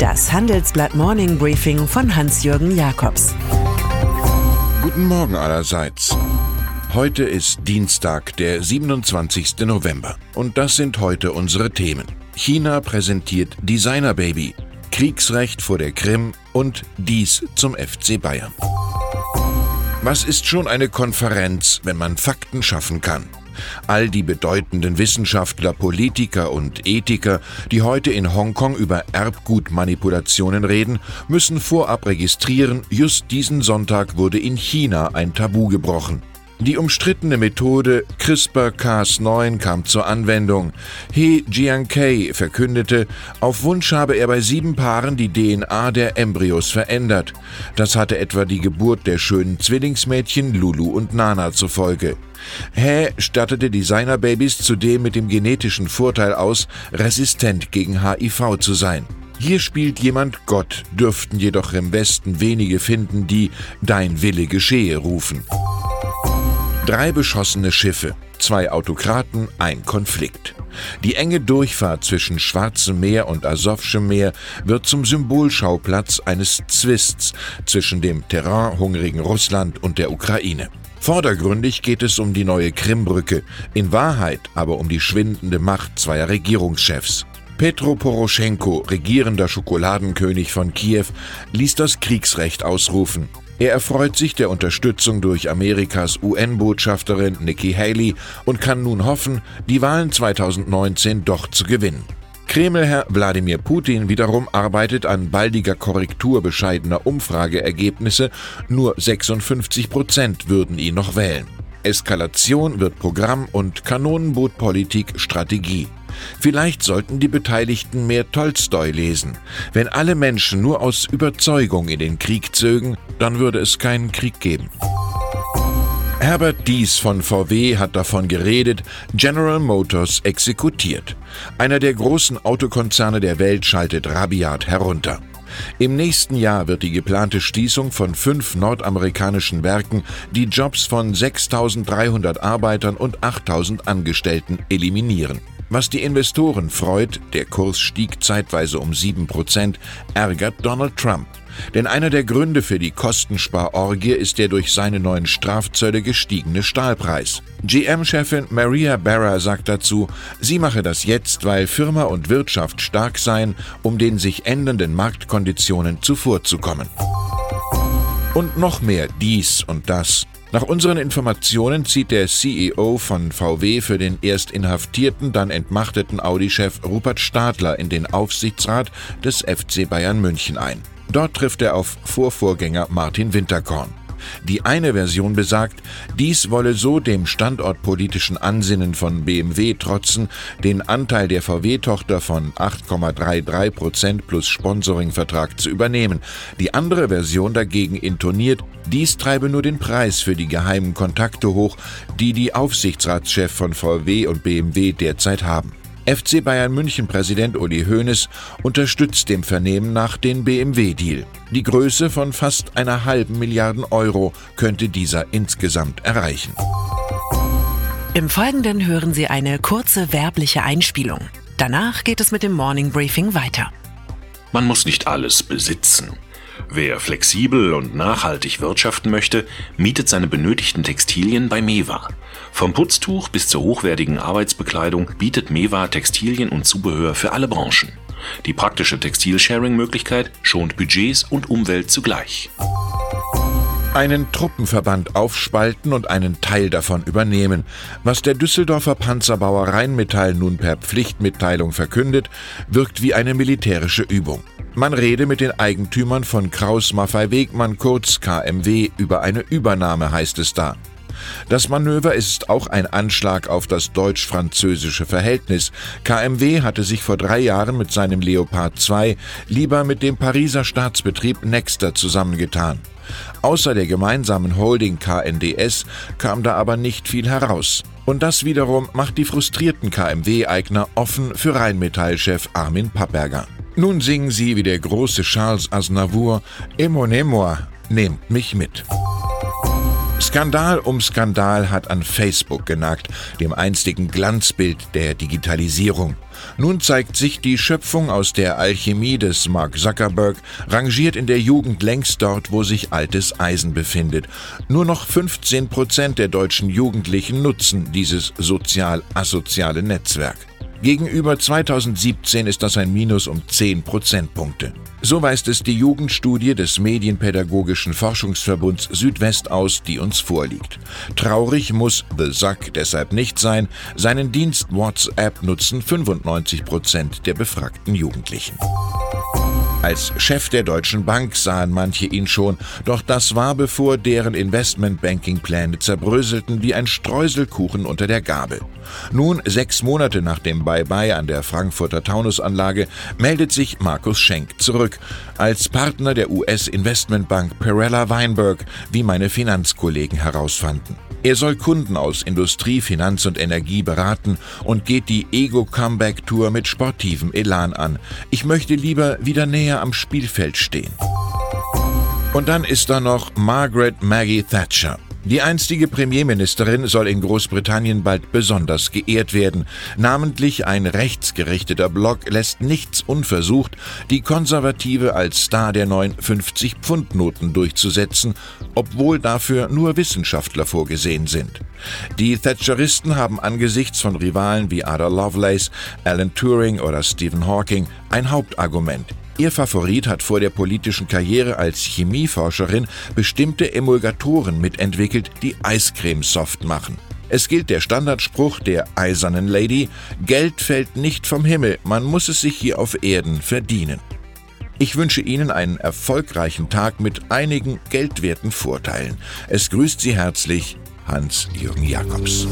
Das Handelsblatt Morning Briefing von Hans-Jürgen Jakobs. Guten Morgen allerseits. Heute ist Dienstag, der 27. November. Und das sind heute unsere Themen. China präsentiert Designer Baby, Kriegsrecht vor der Krim und dies zum FC Bayern. Was ist schon eine Konferenz, wenn man Fakten schaffen kann? All die bedeutenden Wissenschaftler, Politiker und Ethiker, die heute in Hongkong über Erbgutmanipulationen reden, müssen vorab registrieren, just diesen Sonntag wurde in China ein Tabu gebrochen. Die umstrittene Methode CRISPR-Cas9 kam zur Anwendung. He Jiankei verkündete, auf Wunsch habe er bei sieben Paaren die DNA der Embryos verändert. Das hatte etwa die Geburt der schönen Zwillingsmädchen Lulu und Nana zur Folge. He stattete Designerbabys zudem mit dem genetischen Vorteil aus, resistent gegen HIV zu sein. Hier spielt jemand Gott, dürften jedoch im Westen wenige finden, die Dein Wille geschehe rufen. Drei beschossene Schiffe, zwei Autokraten, ein Konflikt. Die enge Durchfahrt zwischen Schwarzem Meer und Asowschem Meer wird zum Symbolschauplatz eines Zwists zwischen dem terrainhungrigen Russland und der Ukraine. Vordergründig geht es um die neue Krimbrücke, in Wahrheit aber um die schwindende Macht zweier Regierungschefs. Petro Poroschenko, regierender Schokoladenkönig von Kiew, ließ das Kriegsrecht ausrufen. Er erfreut sich der Unterstützung durch Amerikas UN-Botschafterin Nikki Haley und kann nun hoffen, die Wahlen 2019 doch zu gewinnen. Kremlherr Wladimir Putin wiederum arbeitet an baldiger Korrektur bescheidener Umfrageergebnisse, nur 56 Prozent würden ihn noch wählen. Eskalation wird Programm und Kanonenbootpolitik Strategie. Vielleicht sollten die Beteiligten mehr Tolstoi lesen. Wenn alle Menschen nur aus Überzeugung in den Krieg zögen, dann würde es keinen Krieg geben. Herbert Dies von VW hat davon geredet, General Motors exekutiert. Einer der großen Autokonzerne der Welt schaltet rabiat herunter. Im nächsten Jahr wird die geplante Schließung von fünf nordamerikanischen Werken die Jobs von 6300 Arbeitern und 8000 Angestellten eliminieren. Was die Investoren freut, der Kurs stieg zeitweise um 7%, ärgert Donald Trump. Denn einer der Gründe für die Kostensparorgie ist der durch seine neuen Strafzölle gestiegene Stahlpreis. GM-Chefin Maria Barra sagt dazu, sie mache das jetzt, weil Firma und Wirtschaft stark seien, um den sich ändernden Marktkonditionen zuvorzukommen. Und noch mehr dies und das. Nach unseren Informationen zieht der CEO von VW für den erst inhaftierten, dann entmachteten Audi-Chef Rupert Stadler in den Aufsichtsrat des FC Bayern München ein. Dort trifft er auf Vorvorgänger Martin Winterkorn. Die eine Version besagt, dies wolle so dem standortpolitischen Ansinnen von BMW trotzen, den Anteil der VW-Tochter von 8,33 Prozent plus Sponsoringvertrag zu übernehmen. Die andere Version dagegen intoniert, dies treibe nur den Preis für die geheimen Kontakte hoch, die die Aufsichtsratschef von VW und BMW derzeit haben. FC Bayern München Präsident Uli Hoeneß unterstützt dem Vernehmen nach den BMW-Deal. Die Größe von fast einer halben Milliarden Euro könnte dieser insgesamt erreichen. Im Folgenden hören Sie eine kurze werbliche Einspielung. Danach geht es mit dem Morning Briefing weiter. Man muss nicht alles besitzen. Wer flexibel und nachhaltig wirtschaften möchte, mietet seine benötigten Textilien bei Mewa. Vom Putztuch bis zur hochwertigen Arbeitsbekleidung bietet Mewa Textilien und Zubehör für alle Branchen. Die praktische Textil-Sharing-Möglichkeit schont Budgets und Umwelt zugleich. Einen Truppenverband aufspalten und einen Teil davon übernehmen. Was der Düsseldorfer Panzerbauer Rheinmetall nun per Pflichtmitteilung verkündet, wirkt wie eine militärische Übung. Man rede mit den Eigentümern von Kraus Maffei Wegmann kurz KMW über eine Übernahme, heißt es da. Das Manöver ist auch ein Anschlag auf das deutsch-französische Verhältnis. KMW hatte sich vor drei Jahren mit seinem Leopard 2 lieber mit dem Pariser Staatsbetrieb Nexter zusammengetan. Außer der gemeinsamen Holding KNDS kam da aber nicht viel heraus. Und das wiederum macht die frustrierten KMW-Eigner offen für Rheinmetall-Chef Armin Papperger. Nun singen sie wie der große Charles Aznavour Emonez-moi, nehmt mich mit. Skandal um Skandal hat an Facebook genagt, dem einstigen Glanzbild der Digitalisierung. Nun zeigt sich, die Schöpfung aus der Alchemie des Mark Zuckerberg rangiert in der Jugend längst dort, wo sich altes Eisen befindet. Nur noch 15 Prozent der deutschen Jugendlichen nutzen dieses sozial-asoziale Netzwerk. Gegenüber 2017 ist das ein Minus um 10 Prozentpunkte. So weist es die Jugendstudie des Medienpädagogischen Forschungsverbunds Südwest aus, die uns vorliegt. Traurig muss The Sack deshalb nicht sein. Seinen Dienst WhatsApp nutzen 95 Prozent der befragten Jugendlichen. Als Chef der Deutschen Bank sahen manche ihn schon, doch das war bevor deren Investmentbanking-Pläne zerbröselten wie ein Streuselkuchen unter der Gabel. Nun, sechs Monate nach dem Bye-bye an der Frankfurter Taunusanlage, meldet sich Markus Schenk zurück, als Partner der US-Investmentbank Perella Weinberg, wie meine Finanzkollegen herausfanden. Er soll Kunden aus Industrie, Finanz und Energie beraten und geht die Ego-Comeback-Tour mit sportivem Elan an. Ich möchte lieber wieder näher am Spielfeld stehen. Und dann ist da noch Margaret Maggie Thatcher. Die einstige Premierministerin soll in Großbritannien bald besonders geehrt werden. Namentlich ein rechtsgerichteter Block lässt nichts unversucht, die Konservative als Star der neuen 50-Pfund-Noten durchzusetzen, obwohl dafür nur Wissenschaftler vorgesehen sind. Die Thatcheristen haben angesichts von Rivalen wie Ada Lovelace, Alan Turing oder Stephen Hawking ein Hauptargument. Ihr Favorit hat vor der politischen Karriere als Chemieforscherin bestimmte Emulgatoren mitentwickelt, die Eiscreme soft machen. Es gilt der Standardspruch der eisernen Lady, Geld fällt nicht vom Himmel, man muss es sich hier auf Erden verdienen. Ich wünsche Ihnen einen erfolgreichen Tag mit einigen geldwerten Vorteilen. Es grüßt Sie herzlich Hans-Jürgen Jakobs.